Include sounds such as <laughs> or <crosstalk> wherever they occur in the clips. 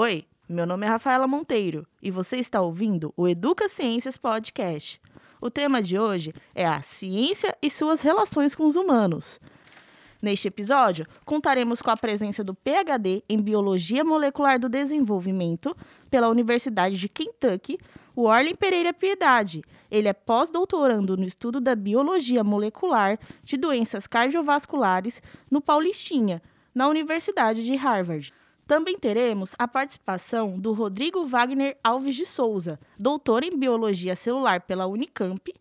Oi, meu nome é Rafaela Monteiro e você está ouvindo o Educa Ciências Podcast. O tema de hoje é a ciência e suas relações com os humanos. Neste episódio, contaremos com a presença do PhD em Biologia Molecular do Desenvolvimento pela Universidade de Kentucky, o Orlin Pereira Piedade. Ele é pós-doutorando no estudo da biologia molecular de doenças cardiovasculares no Paulistinha, na Universidade de Harvard. Também teremos a participação do Rodrigo Wagner Alves de Souza, doutor em Biologia Celular pela Unicamp.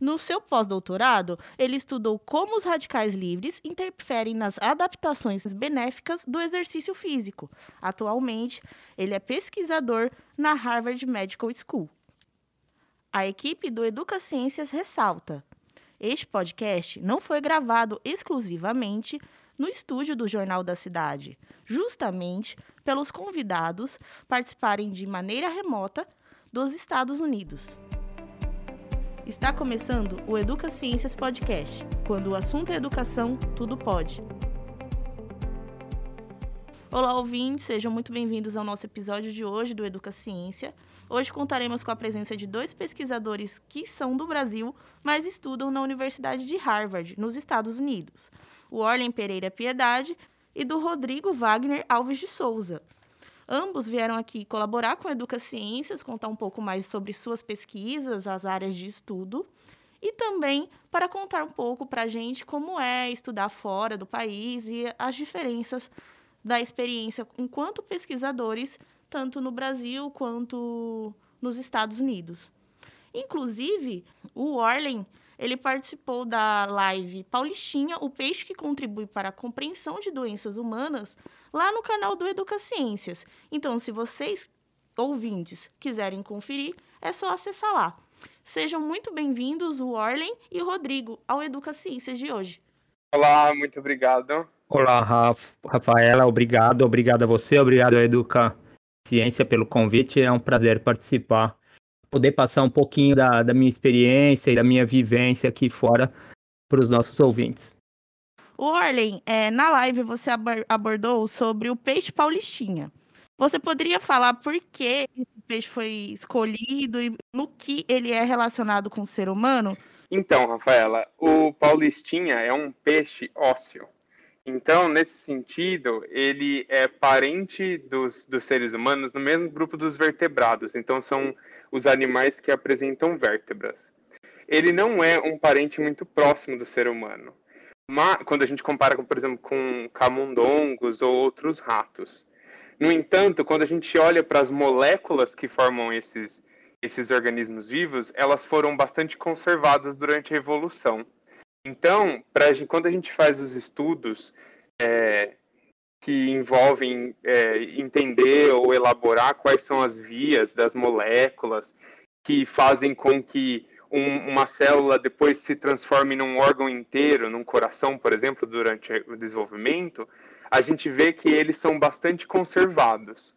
No seu pós-doutorado, ele estudou como os radicais livres interferem nas adaptações benéficas do exercício físico. Atualmente, ele é pesquisador na Harvard Medical School. A equipe do Educa Ciências ressalta: este podcast não foi gravado exclusivamente no estúdio do Jornal da Cidade, justamente pelos convidados participarem de maneira remota dos Estados Unidos. Está começando o Educa Ciências Podcast. Quando o assunto é educação, tudo pode. Olá, ouvintes, sejam muito bem-vindos ao nosso episódio de hoje do Educa Ciência. Hoje contaremos com a presença de dois pesquisadores que são do Brasil, mas estudam na Universidade de Harvard, nos Estados Unidos o Orlen Pereira Piedade e do Rodrigo Wagner Alves de Souza. Ambos vieram aqui colaborar com a Educa Ciências, contar um pouco mais sobre suas pesquisas, as áreas de estudo, e também para contar um pouco para a gente como é estudar fora do país e as diferenças da experiência enquanto pesquisadores, tanto no Brasil quanto nos Estados Unidos. Inclusive, o Orlen ele participou da live Paulistinha, o peixe que contribui para a compreensão de doenças humanas, lá no canal do Educa Ciências. Então, se vocês, ouvintes, quiserem conferir, é só acessar lá. Sejam muito bem-vindos, o Orlen e o Rodrigo, ao Educa Ciências de hoje. Olá, muito obrigado. Olá, Rafaela, obrigado. Obrigado a você, obrigado a Educa Ciência pelo convite. É um prazer participar poder passar um pouquinho da, da minha experiência e da minha vivência aqui fora para os nossos ouvintes. O Orlen, é, na live você abordou sobre o peixe paulistinha. Você poderia falar por que esse peixe foi escolhido e no que ele é relacionado com o ser humano? Então, Rafaela, o paulistinha é um peixe ósseo. Então, nesse sentido, ele é parente dos, dos seres humanos no mesmo grupo dos vertebrados. Então, são os animais que apresentam vértebras. Ele não é um parente muito próximo do ser humano, mas, quando a gente compara, por exemplo, com camundongos ou outros ratos. No entanto, quando a gente olha para as moléculas que formam esses, esses organismos vivos, elas foram bastante conservadas durante a evolução. Então, pra, quando a gente faz os estudos é, que envolvem é, entender ou elaborar quais são as vias das moléculas que fazem com que um, uma célula depois se transforme num órgão inteiro, num coração, por exemplo, durante o desenvolvimento, a gente vê que eles são bastante conservados.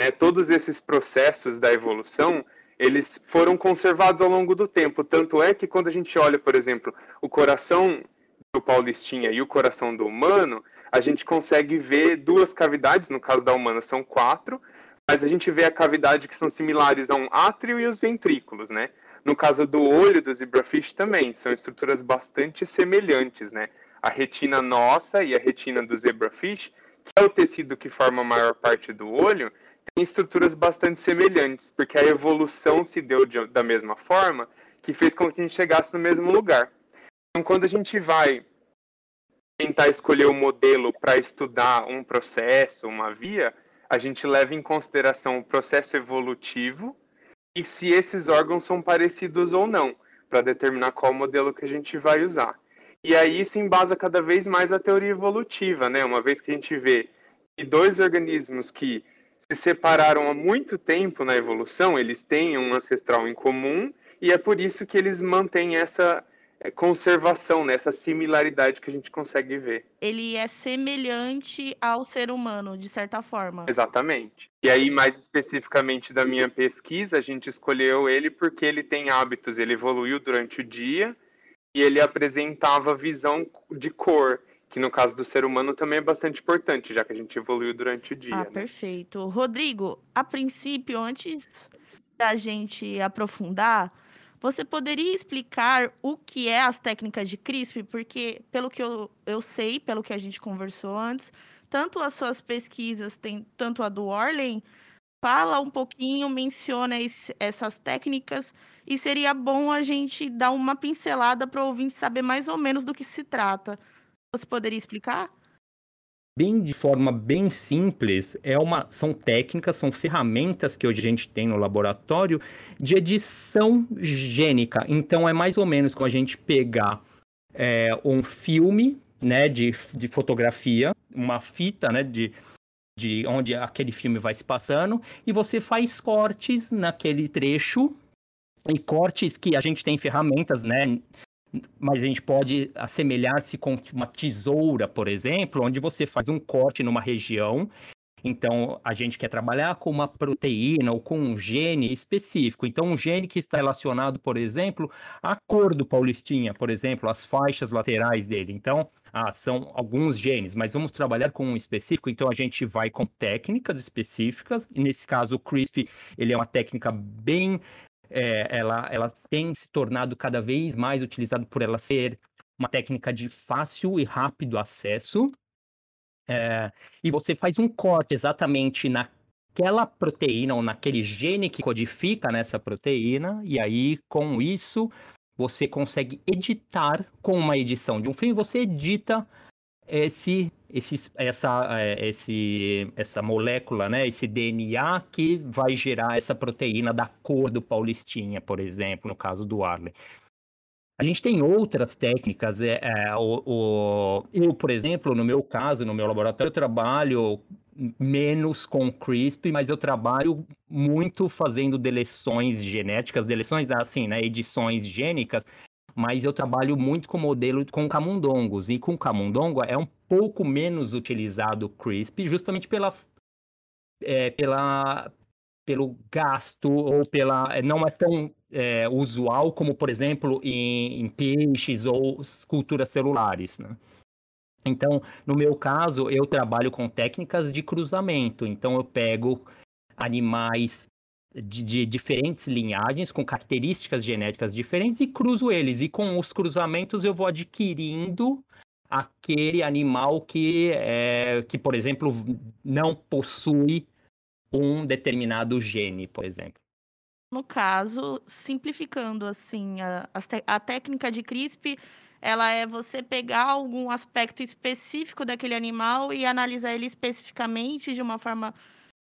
É, todos esses processos da evolução, eles foram conservados ao longo do tempo. Tanto é que quando a gente olha, por exemplo, o coração do Paulistinha e o coração do humano, a gente consegue ver duas cavidades, no caso da humana são quatro, mas a gente vê a cavidade que são similares a um átrio e os ventrículos, né? No caso do olho do zebrafish também, são estruturas bastante semelhantes, né? A retina nossa e a retina do zebrafish, que é o tecido que forma a maior parte do olho, tem estruturas bastante semelhantes, porque a evolução se deu de, da mesma forma que fez com que a gente chegasse no mesmo lugar. Então, quando a gente vai tentar escolher o um modelo para estudar um processo, uma via, a gente leva em consideração o processo evolutivo e se esses órgãos são parecidos ou não, para determinar qual modelo que a gente vai usar. E aí isso embasa cada vez mais a teoria evolutiva, né? Uma vez que a gente vê que dois organismos que se separaram há muito tempo na evolução, eles têm um ancestral em comum e é por isso que eles mantêm essa conservação, nessa né? similaridade que a gente consegue ver. Ele é semelhante ao ser humano, de certa forma. Exatamente. E aí, mais especificamente da minha pesquisa, a gente escolheu ele porque ele tem hábitos, ele evoluiu durante o dia e ele apresentava visão de cor. que no caso do ser humano também é bastante importante, já que a gente evoluiu durante o dia. Ah, né? perfeito. Rodrigo, a princípio, antes da gente aprofundar, você poderia explicar o que é as técnicas de CRISP? Porque, pelo que eu, eu sei, pelo que a gente conversou antes, tanto as suas pesquisas, tem, tanto a do Orlen, fala um pouquinho, menciona esse, essas técnicas, e seria bom a gente dar uma pincelada para o ouvinte saber mais ou menos do que se trata. Você poderia explicar? Bem de forma bem simples, é uma, são técnicas, são ferramentas que hoje a gente tem no laboratório de edição gênica. Então é mais ou menos como a gente pegar é, um filme né, de, de fotografia, uma fita né, de, de onde aquele filme vai se passando, e você faz cortes naquele trecho, e cortes que a gente tem ferramentas, né? Mas a gente pode assemelhar-se com uma tesoura, por exemplo, onde você faz um corte numa região. Então, a gente quer trabalhar com uma proteína ou com um gene específico. Então, um gene que está relacionado, por exemplo, à cor do Paulistinha, por exemplo, as faixas laterais dele. Então, ah, são alguns genes, mas vamos trabalhar com um específico. Então, a gente vai com técnicas específicas. E nesse caso, o CRISP, ele é uma técnica bem é, ela, ela tem se tornado cada vez mais utilizada por ela ser uma técnica de fácil e rápido acesso. É, e você faz um corte exatamente naquela proteína ou naquele gene que codifica nessa proteína, e aí com isso você consegue editar com uma edição de um filme, você edita esse, esse, essa, é, esse, essa molécula, né, esse DNA que vai gerar essa proteína da cor do Paulistinha, por exemplo, no caso do Arley. A gente tem outras técnicas. É, é, o, o, eu, por exemplo, no meu caso, no meu laboratório, eu trabalho menos com CRISP, mas eu trabalho muito fazendo deleções genéticas, deleções assim, né, edições gênicas mas eu trabalho muito com modelo com camundongos, e com camundongo é um pouco menos utilizado o CRISP, justamente pela, é, pela, pelo gasto, ou pela. não é tão é, usual como, por exemplo, em, em peixes ou culturas celulares, né? Então, no meu caso, eu trabalho com técnicas de cruzamento. Então, eu pego animais de, de, diferentes linhagens, com características genéticas diferentes, e cruzo eles. E com os cruzamentos eu vou adquirindo aquele animal que, é, que por exemplo, não possui um determinado gene, por exemplo. No caso, simplificando assim, a, a técnica de CRISP, ela é você pegar algum aspecto específico daquele animal e analisar ele especificamente de uma forma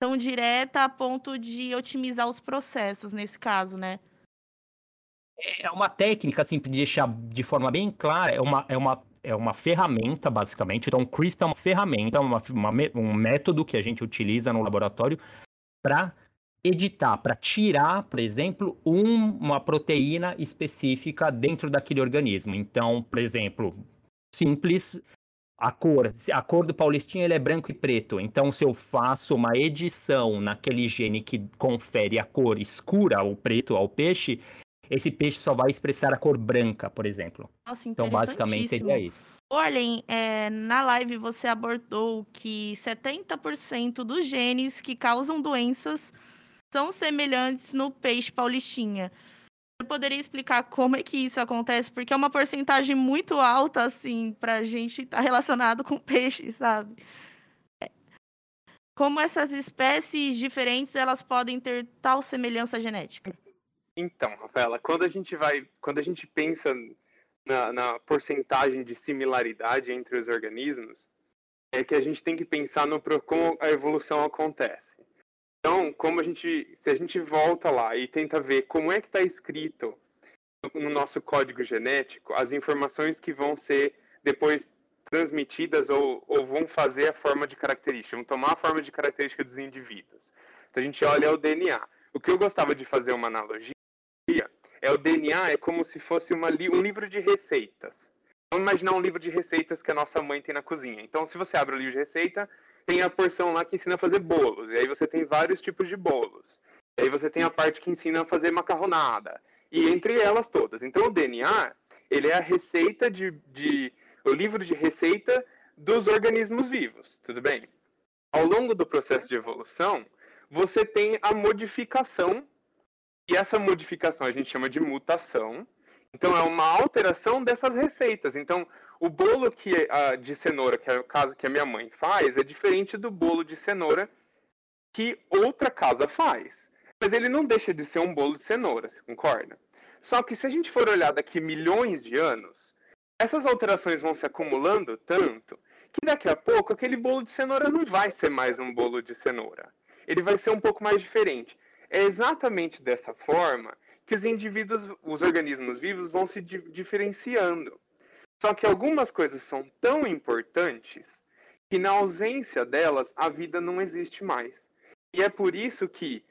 tão direta a ponto de otimizar os processos nesse caso, né? É uma técnica, assim, para deixar de forma bem clara, é uma, é uma, é uma ferramenta, basicamente. Então, o CRISP é uma ferramenta, uma, uma, um método que a gente utiliza no laboratório para editar, para tirar, por exemplo, um, uma proteína específica dentro daquele organismo. Então, por exemplo, simples, a cor, a cor do Paulistinha ele é branco e preto. Então, se eu faço uma edição naquele gene que confere a cor escura, o preto ao peixe, esse peixe só vai expressar a cor branca, por exemplo. Nossa, então, basicamente, seria isso. Olhem, é, na live você abordou que 70% dos genes que causam doenças são semelhantes no peixe paulistinha. Poderia explicar como é que isso acontece? Porque é uma porcentagem muito alta, assim, pra gente estar tá relacionado com <laughs> peixe, sabe? É. Como essas espécies diferentes, elas podem ter tal semelhança genética? Então, Rafaela, quando a gente vai, quando a gente pensa na, na porcentagem de similaridade entre os organismos, é que a gente tem que pensar no como a evolução acontece. Então, como a gente, se a gente volta lá e tenta ver como é que está escrito no nosso código genético as informações que vão ser depois transmitidas ou, ou vão fazer a forma de característica, vão tomar a forma de característica dos indivíduos. Então a gente olha o DNA. O que eu gostava de fazer uma analogia é o DNA é como se fosse uma, um livro de receitas. Vamos imaginar um livro de receitas que a nossa mãe tem na cozinha. Então, se você abre o livro de receita, tem a porção lá que ensina a fazer bolos. E aí você tem vários tipos de bolos. E aí você tem a parte que ensina a fazer macarronada. E entre elas todas. Então o DNA, ele é a receita de, de o livro de receita dos organismos vivos, tudo bem? Ao longo do processo de evolução, você tem a modificação, e essa modificação a gente chama de mutação. Então, é uma alteração dessas receitas. Então, o bolo que, a, de cenoura, que é o caso que a minha mãe faz, é diferente do bolo de cenoura que outra casa faz. Mas ele não deixa de ser um bolo de cenoura, você concorda? Só que se a gente for olhar daqui milhões de anos, essas alterações vão se acumulando tanto que daqui a pouco aquele bolo de cenoura não vai ser mais um bolo de cenoura. Ele vai ser um pouco mais diferente. É exatamente dessa forma que os indivíduos, os organismos vivos vão se di diferenciando. Só que algumas coisas são tão importantes que na ausência delas a vida não existe mais. E é por isso que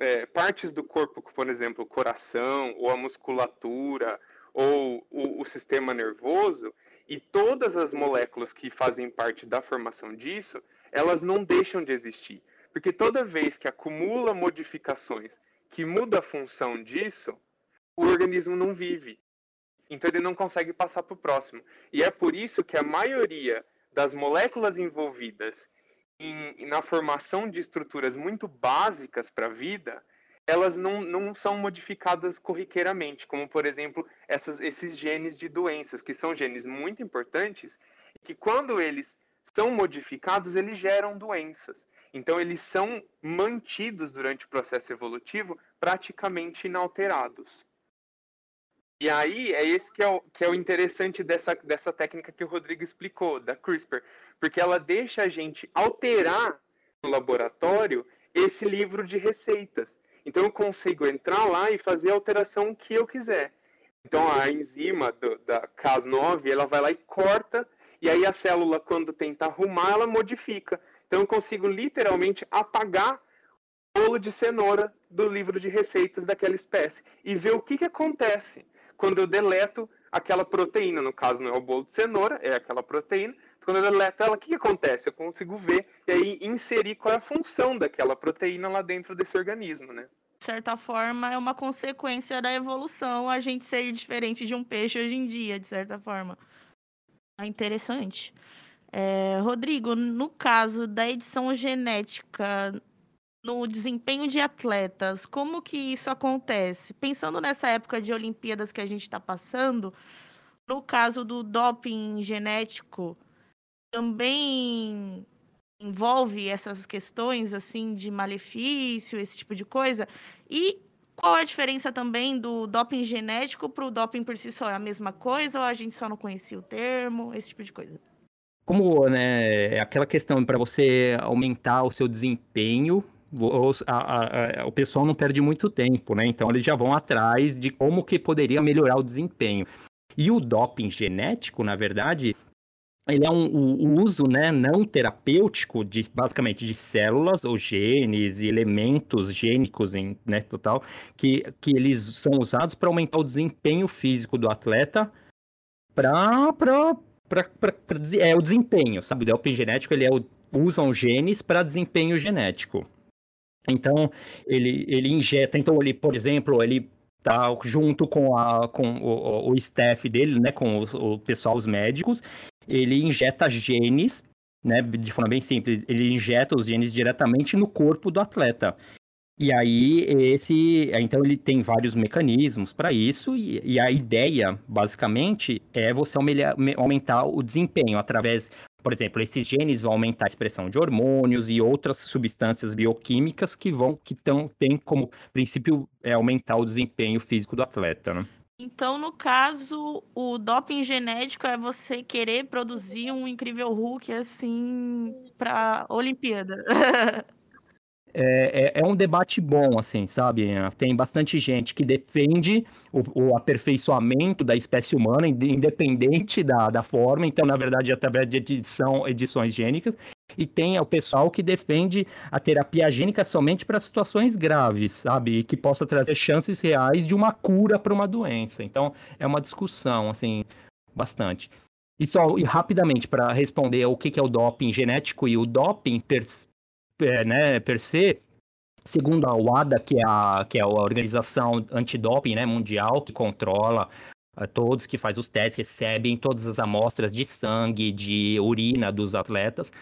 é, partes do corpo, por exemplo, o coração, ou a musculatura, ou o, o sistema nervoso, e todas as moléculas que fazem parte da formação disso, elas não deixam de existir. Porque toda vez que acumula modificações que muda a função disso, o organismo não vive. Então ele não consegue passar para o próximo. E é por isso que a maioria das moléculas envolvidas em, na formação de estruturas muito básicas para a vida, elas não, não são modificadas corriqueiramente, como, por exemplo, essas, esses genes de doenças, que são genes muito importantes, que quando eles são modificados, eles geram doenças. Então, eles são mantidos durante o processo evolutivo praticamente inalterados. E aí, é esse que é o, que é o interessante dessa, dessa técnica que o Rodrigo explicou, da CRISPR porque ela deixa a gente alterar no laboratório esse livro de receitas. Então eu consigo entrar lá e fazer a alteração que eu quiser. Então a enzima do, da Cas9, ela vai lá e corta, e aí a célula, quando tenta arrumar, ela modifica. Então eu consigo literalmente apagar o bolo de cenoura do livro de receitas daquela espécie e ver o que, que acontece quando eu deleto aquela proteína. No caso, não é o bolo de cenoura, é aquela proteína quando eu deleto ela, o que, que acontece? Eu consigo ver e aí inserir qual é a função daquela proteína lá dentro desse organismo, né? De certa forma, é uma consequência da evolução a gente ser diferente de um peixe hoje em dia, de certa forma. É interessante. É, Rodrigo, no caso da edição genética no desempenho de atletas, como que isso acontece? Pensando nessa época de Olimpíadas que a gente está passando, no caso do doping genético, também envolve essas questões assim de malefício, esse tipo de coisa. E qual a diferença também do doping genético para o doping por si só? É a mesma coisa ou a gente só não conhecia o termo? Esse tipo de coisa. Como né, é aquela questão para você aumentar o seu desempenho, a, a, o pessoal não perde muito tempo, né? Então eles já vão atrás de como que poderia melhorar o desempenho. E o doping genético, na verdade, ele é um, o, uso né, não terapêutico de basicamente de células ou genes e elementos gênicos em né, total que, que eles são usados para aumentar o desempenho físico do atleta para é o desempenho, sabe? O doping genético ele é o, usam genes para desempenho genético. Então ele, ele injeta, então ele, por exemplo, ele tá junto com, a, com o, o staff dele, né, com o, o pessoal, os médicos, ele injeta genes, né, de forma bem simples, ele injeta os genes diretamente no corpo do atleta. E aí, esse. Então, ele tem vários mecanismos para isso, e, e, a ideia, basicamente, é você aumentar o desempenho através. Por exemplo, esses genes vão aumentar a expressão de hormônios e outras substâncias bioquímicas que vão que tão, tem como princípio é, aumentar o desempenho físico do atleta. Né? Então, no caso, o doping genético é você querer produzir um incrível Hulk assim para Olimpíada. <laughs> É, é, é, um debate bom, assim, sabe? Tem bastante gente que defende o, o, aperfeiçoamento da espécie humana, independente da, da forma, então, na verdade, através de edição, edições gênicas, e tem o pessoal que defende a terapia gênica somente para situações graves, sabe? E que possa trazer chances reais de uma cura para uma doença. Então, é uma discussão, assim, bastante. E só e rapidamente para responder o que, que é o doping genético e o doping é, né, per se, segundo a WADA, que é a, que é a organização antidoping né, mundial que controla Todos que fazem os testes recebem todas as amostras de sangue, de urina dos atletas.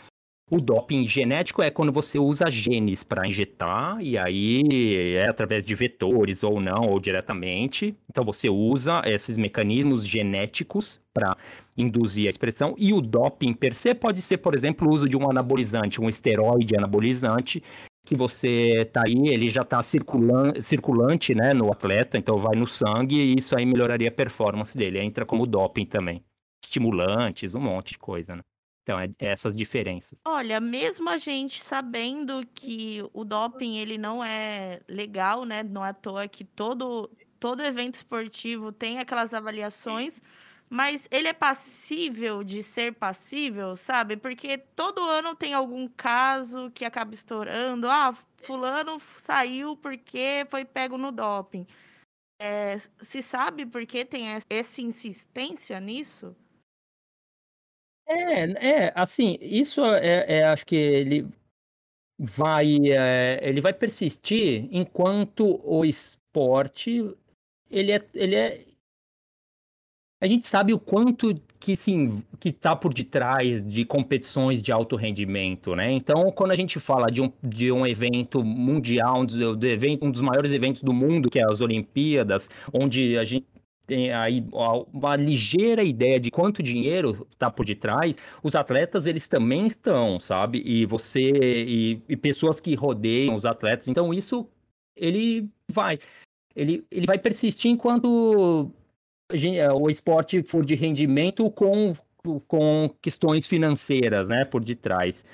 O doping genético é quando você usa genes para injetar, e aí é através de vetores ou não, ou diretamente. Então você usa esses mecanismos genéticos para induzir a expressão. E o doping per se pode ser, por exemplo, o uso de um anabolizante, um esteroide anabolizante, que você tá aí, ele já está circulante, circulante né, no atleta, então vai no sangue e isso aí melhoraria a performance dele. Entra como doping também. Estimulantes, um monte de coisa, né? Então, é, é essas diferenças. Olha, mesmo a gente sabendo que o doping ele não é legal, né? Não é à toa que todo, todo evento esportivo tem aquelas avaliações, mas ele é passível de ser passível, sabe? Porque todo ano tem algum caso que acaba estourando. Ah, fulano saiu porque foi pego no doping. É, se sabe por que tem essa insistência nisso? É, é, assim, isso é, é acho que ele vai, é, ele vai persistir enquanto o esporte, ele é, ele é, a gente sabe o quanto que sim, que está por detrás de competições de alto rendimento, né? Então, quando a gente fala de um, de um evento mundial, um dos, um dos maiores eventos do mundo, que é as Olimpíadas, onde a gente tem aí uma ligeira ideia de quanto dinheiro está por detrás, os atletas eles também estão, sabe? E você e, e, pessoas que rodeiam os atletas, então isso ele vai, ele, ele vai persistir enquanto o esporte for de rendimento com com questões financeiras, né, por detrás.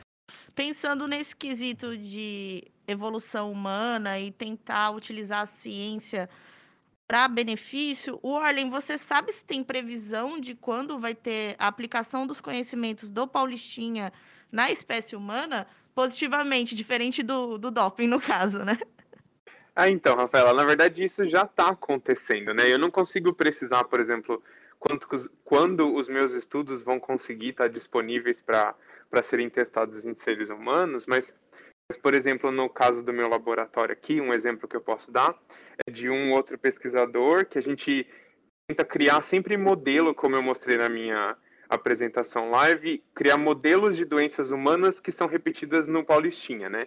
Pensando nesse quesito de evolução humana e tentar utilizar a ciência para benefício. O Arlen, você sabe se tem previsão de quando vai ter a aplicação dos conhecimentos do Paulistinha na espécie humana positivamente, diferente do, do doping, no caso, né? Ah, então, Rafaela, na verdade isso já está acontecendo, né? Eu não consigo precisar, por exemplo, quantos, quando os meus estudos vão conseguir estar disponíveis para serem testados em seres humanos, mas, por exemplo, no caso do meu laboratório aqui, um exemplo que eu posso dar é de um outro pesquisador que a gente tenta criar sempre modelo, como eu mostrei na minha apresentação live, criar modelos de doenças humanas que são repetidas no Paulistinha, né?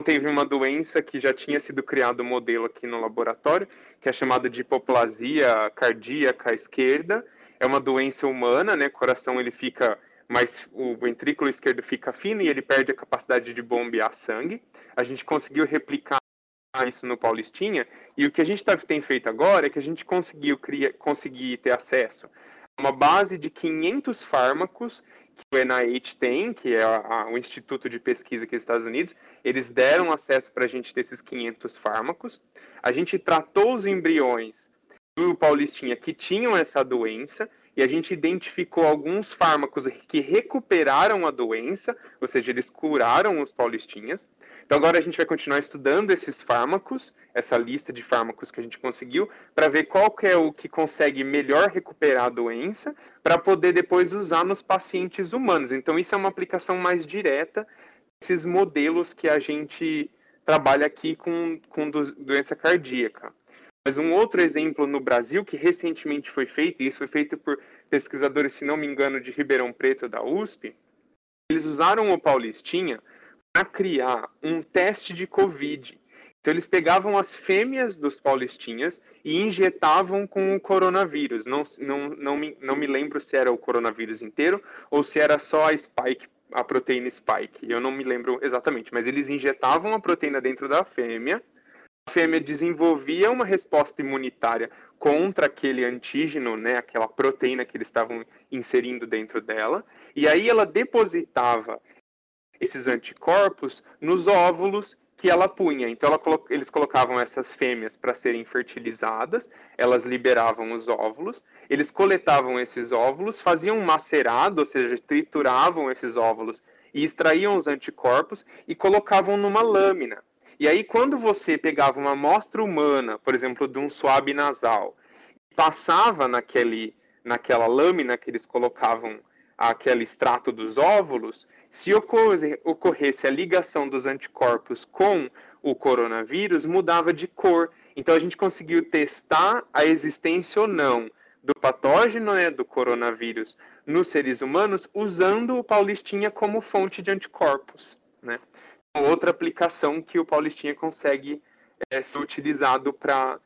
Então, teve uma doença que já tinha sido criado um modelo aqui no laboratório, que é chamada de hipoplasia cardíaca esquerda. É uma doença humana, né? O coração ele fica mas o ventrículo esquerdo fica fino e ele perde a capacidade de bombear sangue. A gente conseguiu replicar isso no Paulistinha, e o que a gente tá, tem feito agora é que a gente conseguiu conseguir ter acesso a uma base de 500 fármacos que o NIH tem, que é a, a, o Instituto de Pesquisa aqui dos Estados Unidos, eles deram acesso para a gente desses 500 fármacos. A gente tratou os embriões do Paulistinha que tinham essa doença, e a gente identificou alguns fármacos que recuperaram a doença, ou seja, eles curaram os paulistinhas. Então agora a gente vai continuar estudando esses fármacos, essa lista de fármacos que a gente conseguiu, para ver qual é o que consegue melhor recuperar a doença, para poder depois usar nos pacientes humanos. Então isso é uma aplicação mais direta desses modelos que a gente trabalha aqui com, com doença cardíaca. Mas um outro exemplo no Brasil que recentemente foi feito, e isso foi feito por pesquisadores, se não me engano, de Ribeirão Preto da USP, eles usaram o Paulistinha para criar um teste de Covid. Então eles pegavam as fêmeas dos paulistinhas e injetavam com o coronavírus. Não, não, não, me, não me lembro se era o coronavírus inteiro ou se era só a spike, a proteína spike. Eu não me lembro exatamente, mas eles injetavam a proteína dentro da fêmea fêmea desenvolvia uma resposta imunitária contra aquele antígeno, né, aquela proteína que eles estavam inserindo dentro dela, e aí ela depositava esses anticorpos nos óvulos que ela punha. Então ela, eles colocavam essas fêmeas para serem fertilizadas, elas liberavam os óvulos, eles coletavam esses óvulos, faziam um macerado, ou seja, trituravam esses óvulos e extraíam os anticorpos e colocavam numa lâmina. E aí, quando você pegava uma amostra humana, por exemplo, de um suave nasal, passava naquele, naquela lâmina que eles colocavam aquele extrato dos óvulos, se ocorresse a ligação dos anticorpos com o coronavírus, mudava de cor. Então a gente conseguiu testar a existência ou não do patógeno né, do coronavírus nos seres humanos usando o Paulistinha como fonte de anticorpos. Né? Outra aplicação que o Paulistinha consegue é, ser utilizado para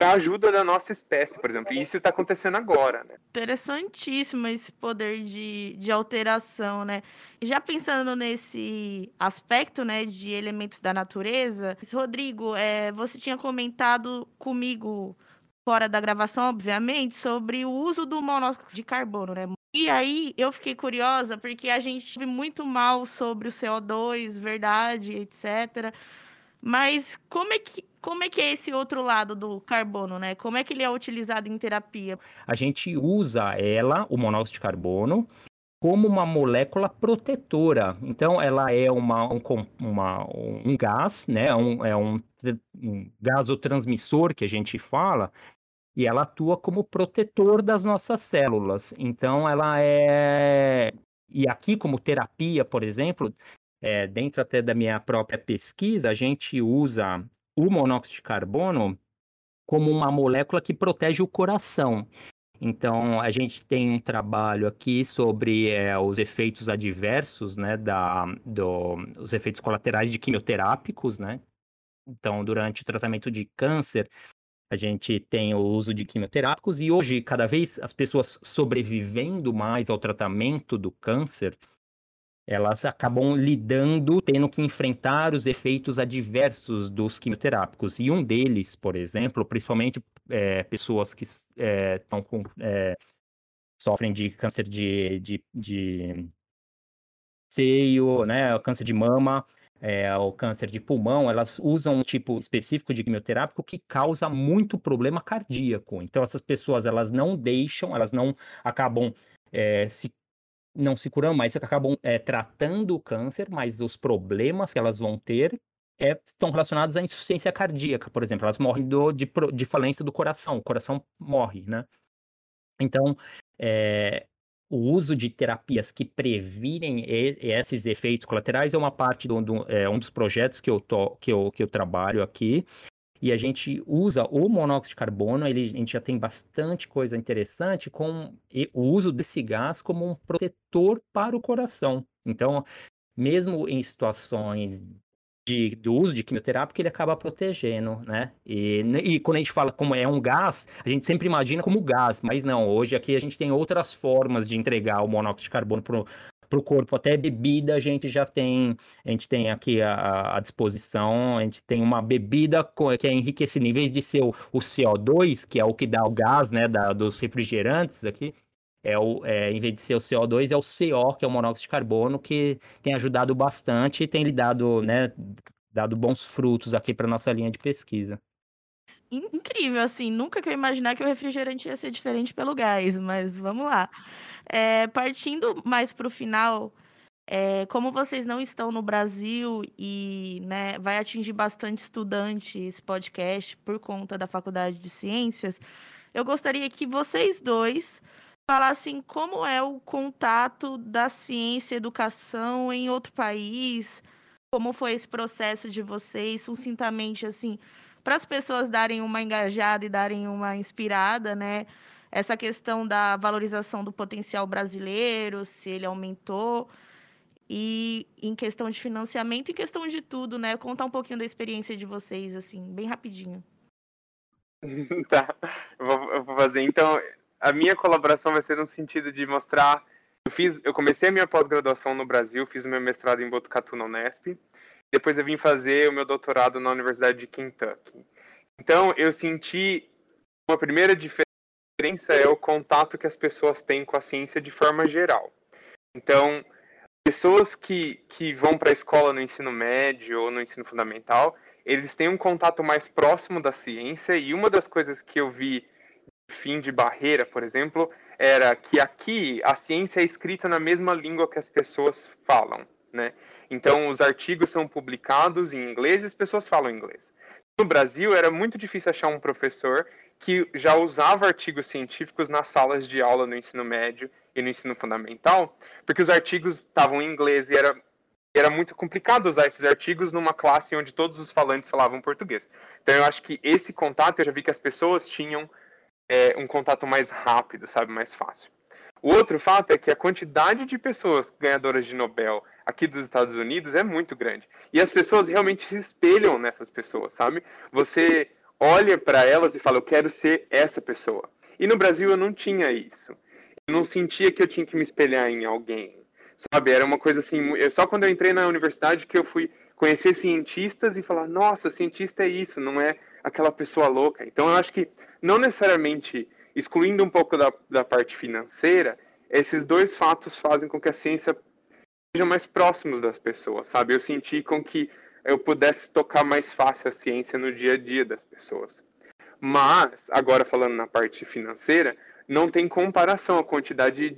a ajuda da nossa espécie, por exemplo. E isso está acontecendo agora, né? Interessantíssimo esse poder de, de alteração, né? Já pensando nesse aspecto, né, de elementos da natureza, Rodrigo, é, você tinha comentado comigo fora da gravação, obviamente, sobre o uso do monóxido de carbono, né? E aí eu fiquei curiosa porque a gente viu muito mal sobre o CO2, verdade, etc. Mas como é que como é que é esse outro lado do carbono, né? Como é que ele é utilizado em terapia? A gente usa ela, o monóxido de carbono, como uma molécula protetora. Então, ela é uma, um, uma, um gás, né? Um, é um, um gasotransmissor que a gente fala, e ela atua como protetor das nossas células. Então, ela é. E aqui, como terapia, por exemplo, é, dentro até da minha própria pesquisa, a gente usa o monóxido de carbono como uma molécula que protege o coração. Então, a gente tem um trabalho aqui sobre é, os efeitos adversos, né, da, do, os efeitos colaterais de quimioterápicos, né? Então, durante o tratamento de câncer, a gente tem o uso de quimioterápicos e hoje, cada vez, as pessoas sobrevivendo mais ao tratamento do câncer, elas acabam lidando, tendo que enfrentar os efeitos adversos dos quimioterápicos. E um deles, por exemplo, principalmente é, pessoas que estão é, com. É, sofrem de câncer de, de, de seio, né, câncer de mama, é, o câncer de pulmão, elas usam um tipo específico de quimioterápico que causa muito problema cardíaco. Então, essas pessoas, elas não deixam, elas não acabam é, se não se curam mais, acabam é, tratando o câncer, mas os problemas que elas vão ter é, estão relacionados à insuficiência cardíaca, por exemplo. Elas morrem do, de, de falência do coração, o coração morre, né? Então, é, o uso de terapias que previnem esses efeitos colaterais é uma parte do, do é, um dos projetos que eu, to, que, eu, que eu trabalho aqui e a gente usa o monóxido de carbono, ele, a gente já tem bastante coisa interessante com o uso desse gás como um protetor para o coração. Então, mesmo em situações de, do uso de quimioterápico, ele acaba protegendo, né? E, e, quando a gente fala como é um gás, a gente sempre imagina como gás, mas não, hoje aqui a gente tem outras formas de entregar o monóxido de carbono para o corpo, até bebida a gente já tem, a gente tem aqui à, disposição, a gente tem uma bebida que é enriquecida, em vez de ser o, o CO2, que é o que dá o gás, né, da, dos refrigerantes aqui, é o, é, em vez de ser o CO2, é o CO, que é o monóxido de carbono, que tem ajudado bastante e tem lhe dado, né, dado bons frutos aqui para nossa linha de pesquisa. Incrível, assim, nunca que eu imaginar que o refrigerante ia ser diferente pelo gás, mas vamos lá. É, partindo mais para o final, é, como vocês não estão no Brasil e né, vai atingir bastante estudante esse podcast por conta da Faculdade de Ciências, eu gostaria que vocês dois falassem como é o contato da ciência e educação em outro país, como foi esse processo de vocês, sucintamente, assim, para as pessoas darem uma engajada e darem uma inspirada, né? essa questão da valorização do potencial brasileiro, se ele aumentou, e em questão de financiamento, em questão de tudo, né? Contar um pouquinho da experiência de vocês, assim, bem rapidinho. <laughs> tá, eu vou, eu vou fazer. Então, a minha colaboração vai ser no sentido de mostrar. Eu, fiz, eu comecei a minha pós-graduação no Brasil, fiz o meu mestrado em Botucatu na Unesp. Depois eu vim fazer o meu doutorado na Universidade de Kentucky. Então, eu senti uma primeira diferença é o contato que as pessoas têm com a ciência de forma geral. Então, pessoas que, que vão para a escola no ensino médio ou no ensino fundamental, eles têm um contato mais próximo da ciência, e uma das coisas que eu vi fim de barreira, por exemplo, era que aqui a ciência é escrita na mesma língua que as pessoas falam, né? Então, os artigos são publicados em inglês e as pessoas falam inglês. No Brasil, era muito difícil achar um professor que já usava artigos científicos nas salas de aula no ensino médio e no ensino fundamental, porque os artigos estavam em inglês e era era muito complicado usar esses artigos numa classe onde todos os falantes falavam português. Então eu acho que esse contato, eu já vi que as pessoas tinham é, um contato mais rápido, sabe, mais fácil. O outro fato é que a quantidade de pessoas ganhadoras de Nobel aqui dos Estados Unidos é muito grande. E as pessoas realmente se espelham nessas pessoas, sabe? Você olha para elas e fala, eu quero ser essa pessoa. E no Brasil eu não tinha isso. Eu não sentia que eu tinha que me espelhar em alguém, sabe? Era uma coisa assim, eu, só quando eu entrei na universidade que eu fui conhecer cientistas e falar, nossa, cientista é isso, não é aquela pessoa louca. Então eu acho que não necessariamente excluindo um pouco da, da parte financeira, esses dois fatos fazem com que a ciência seja mais próximos das pessoas, sabe? Eu senti com que eu pudesse tocar mais fácil a ciência no dia a dia das pessoas. Mas, agora falando na parte financeira, não tem comparação a quantidade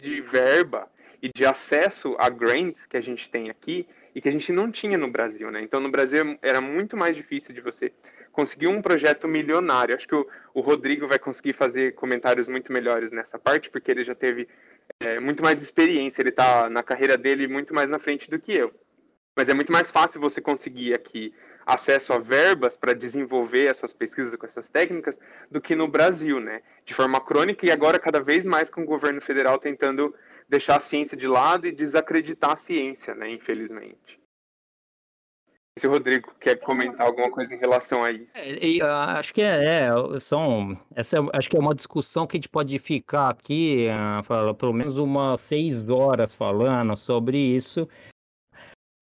de verba e de acesso a grants que a gente tem aqui e que a gente não tinha no Brasil, né? Então, no Brasil era muito mais difícil de você conseguir um projeto milionário. Acho que o, o Rodrigo vai conseguir fazer comentários muito melhores nessa parte, porque ele já teve é, muito mais experiência, ele está na carreira dele muito mais na frente do que eu. Mas é muito mais fácil você conseguir aqui acesso a verbas para desenvolver as suas pesquisas com essas técnicas do que no Brasil, né? De forma crônica e agora cada vez mais com o governo federal tentando deixar a ciência de lado e desacreditar a ciência, né? Infelizmente se o Rodrigo quer comentar alguma coisa em relação a isso. É, uh, acho que é, é são, essa é, acho que é uma discussão que a gente pode ficar aqui, uh, fala, pelo menos umas seis horas falando sobre isso.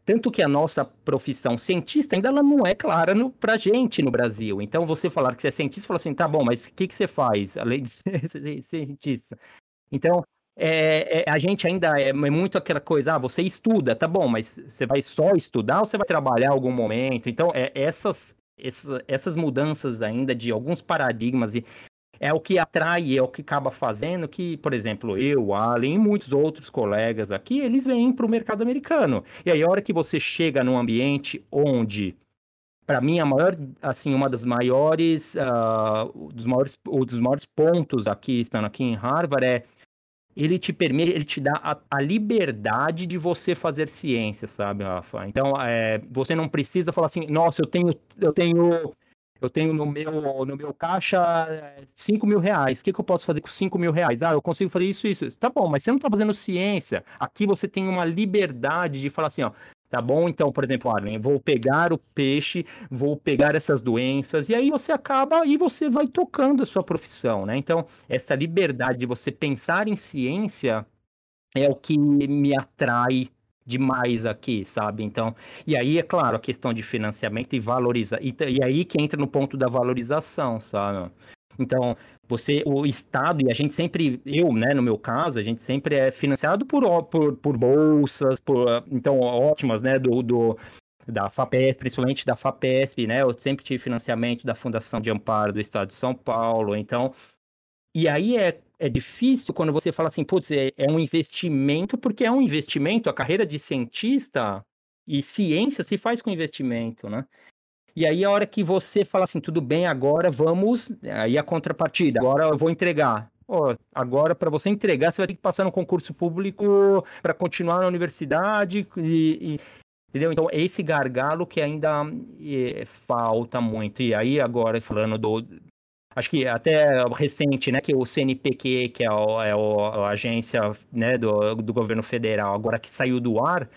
Tanto que a nossa profissão cientista ainda ela não é clara no, pra gente no Brasil. Então, você falar que você é cientista, fala assim, tá bom, mas o que, que você faz além de <laughs> ser cientista? Então, é, é, a gente ainda é, é, muito aquela coisa, ah, você estuda, tá bom, mas você vai só estudar ou você vai trabalhar algum momento? Então, é, essas, essas, essas mudanças ainda de alguns paradigmas e é o que atrai, é o que acaba fazendo que, por exemplo, eu, Allen e muitos outros colegas aqui, eles vêm para o mercado americano. E aí, a hora que você chega num ambiente onde para mim a maior assim uma das maiores uh, dos maiores dos maiores pontos aqui estando aqui em Harvard é ele te permite, ele te dá a, a, liberdade de você fazer ciência, sabe, Rafa? Então, é, você não precisa falar assim, nossa, eu tenho, eu tenho, eu tenho no meu, no meu caixa 5 mil reais. O que, que eu posso fazer com 5 mil reais? Ah, eu consigo fazer isso, isso. Tá bom, mas você não está fazendo ciência. Aqui você tem uma liberdade de falar assim, ó, Tá bom? Então, por exemplo, Arlen, vou pegar o peixe, vou pegar essas doenças, e aí você acaba e você vai tocando a sua profissão, né? Então, essa liberdade de você pensar em ciência é o que me atrai demais aqui, sabe? Então, e aí, é claro, a questão de financiamento e valoriza. E, e aí que entra no ponto da valorização, sabe? Então, você, o Estado, e a gente sempre, eu, né, no meu caso, a gente sempre é financiado por, por, por bolsas, por, então, ótimas, né, do, do, da FAPESP, principalmente da FAPESP, né, eu sempre tive financiamento da Fundação de Amparo do Estado de São Paulo, então, e aí é, é difícil quando você fala assim, putz, é, é um investimento, porque é um investimento, a carreira de cientista e ciência se faz com investimento, né? E aí a hora que você fala assim, tudo bem, agora vamos, aí a contrapartida, agora eu vou entregar. Oh, agora para você entregar, você vai ter que passar no concurso público para continuar na universidade e, e, entendeu? Então esse gargalo que ainda é, falta muito. E aí agora falando do acho que até recente, né, que o CNPq, que é, o, é o, a agência né, do, do governo federal, agora que saiu do ar,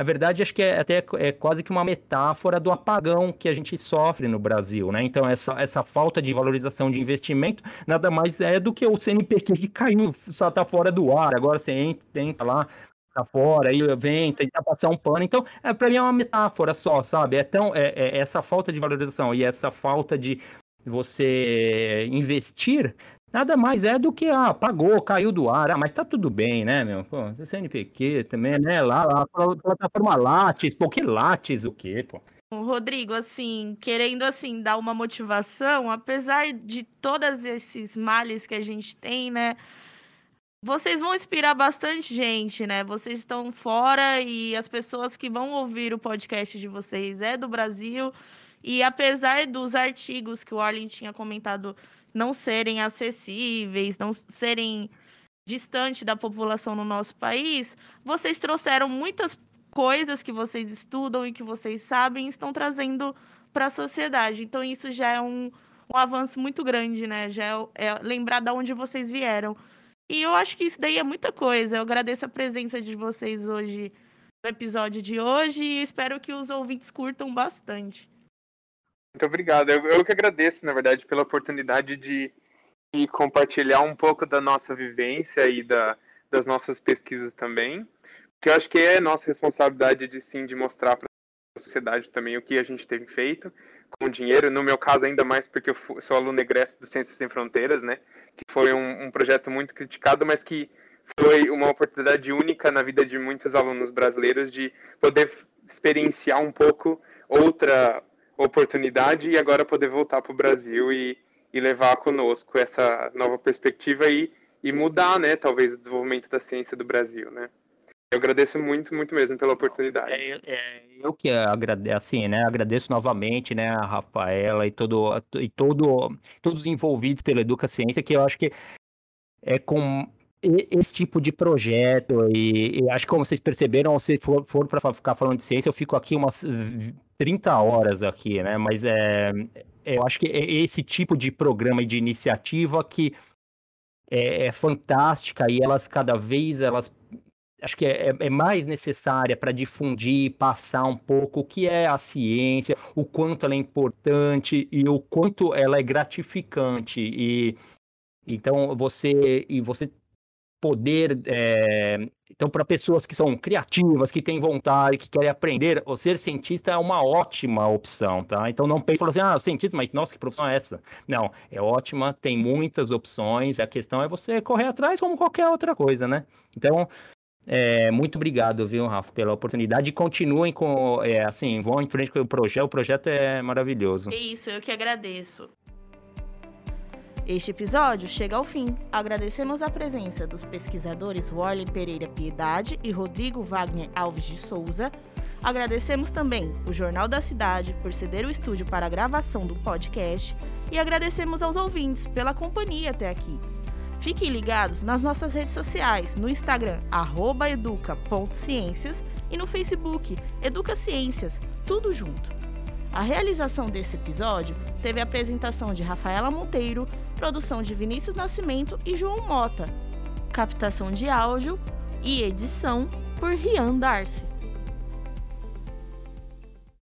na verdade, acho que é até é quase que uma metáfora do apagão que a gente sofre no Brasil, né? Então, essa, essa falta de valorização de investimento nada mais é do que o CNPq que caiu, só está fora do ar. Agora você entra, entra lá, tá fora, aí vem, tenta passar um pano. Então, é, para mim é uma metáfora só, sabe? É tão é, é, essa falta de valorização e essa falta de você investir Nada mais é do que, ah, pagou, caiu do ar, ah, mas tá tudo bem, né, meu? Pô, CNPq também, né? Lá, lá, plataforma Lattes, pô, que Lattes o quê, pô? Rodrigo, assim, querendo assim dar uma motivação, apesar de todos esses males que a gente tem, né? Vocês vão inspirar bastante gente, né? Vocês estão fora e as pessoas que vão ouvir o podcast de vocês é do Brasil. E apesar dos artigos que o Arlen tinha comentado não serem acessíveis, não serem distante da população no nosso país, vocês trouxeram muitas coisas que vocês estudam e que vocês sabem estão trazendo para a sociedade. Então, isso já é um, um avanço muito grande, né? Já é, é lembrar de onde vocês vieram. E eu acho que isso daí é muita coisa. Eu agradeço a presença de vocês hoje no episódio de hoje e espero que os ouvintes curtam bastante. Muito obrigado. Eu, eu que agradeço, na verdade, pela oportunidade de, de compartilhar um pouco da nossa vivência e da, das nossas pesquisas também. Que eu acho que é nossa responsabilidade de sim de mostrar para a sociedade também o que a gente tem feito com dinheiro. No meu caso, ainda mais porque eu sou aluno egresso do Ciências Sem Fronteiras, né? Que foi um, um projeto muito criticado, mas que foi uma oportunidade única na vida de muitos alunos brasileiros de poder experienciar um pouco outra oportunidade e agora poder voltar para o Brasil e, e levar conosco essa nova perspectiva e, e mudar, né, talvez, o desenvolvimento da ciência do Brasil, né. Eu agradeço muito, muito mesmo pela oportunidade. É, é, eu que agradeço, assim, né, agradeço novamente, né, a Rafaela e, todo, e todo, todos os envolvidos pela Educa Ciência, que eu acho que é com esse tipo de projeto, e, e, acho que como vocês perceberam, se for, for para ficar falando de ciência, eu fico aqui umas 30 horas aqui, né? Mas é, eu acho que é esse tipo de programa e de iniciativa que é, é fantástica e elas cada vez elas acho que é, é mais necessária para difundir, passar um pouco o que é a ciência, o quanto ela é importante e o quanto ela é gratificante e então você e você poder. É... Então, para pessoas que são criativas, que têm vontade, que querem aprender, o ser cientista é uma ótima opção, tá? Então, não pense assim, ah, cientista, mas nossa, que profissão é essa? Não, é ótima, tem muitas opções, a questão é você correr atrás como qualquer outra coisa, né? Então, é, muito obrigado, viu, Rafa, pela oportunidade. Continuem com, é, assim, vão em frente com o projeto. O projeto é maravilhoso. É isso, eu que agradeço. Este episódio chega ao fim. Agradecemos a presença dos pesquisadores Warlen Pereira Piedade e Rodrigo Wagner Alves de Souza. Agradecemos também o Jornal da Cidade por ceder o estúdio para a gravação do podcast e agradecemos aos ouvintes pela companhia até aqui. Fiquem ligados nas nossas redes sociais, no Instagram educa.ciências e no Facebook Educa Ciências, tudo junto. A realização desse episódio teve a apresentação de Rafaela Monteiro, produção de Vinícius Nascimento e João Mota, captação de áudio e edição por Rian Darcy.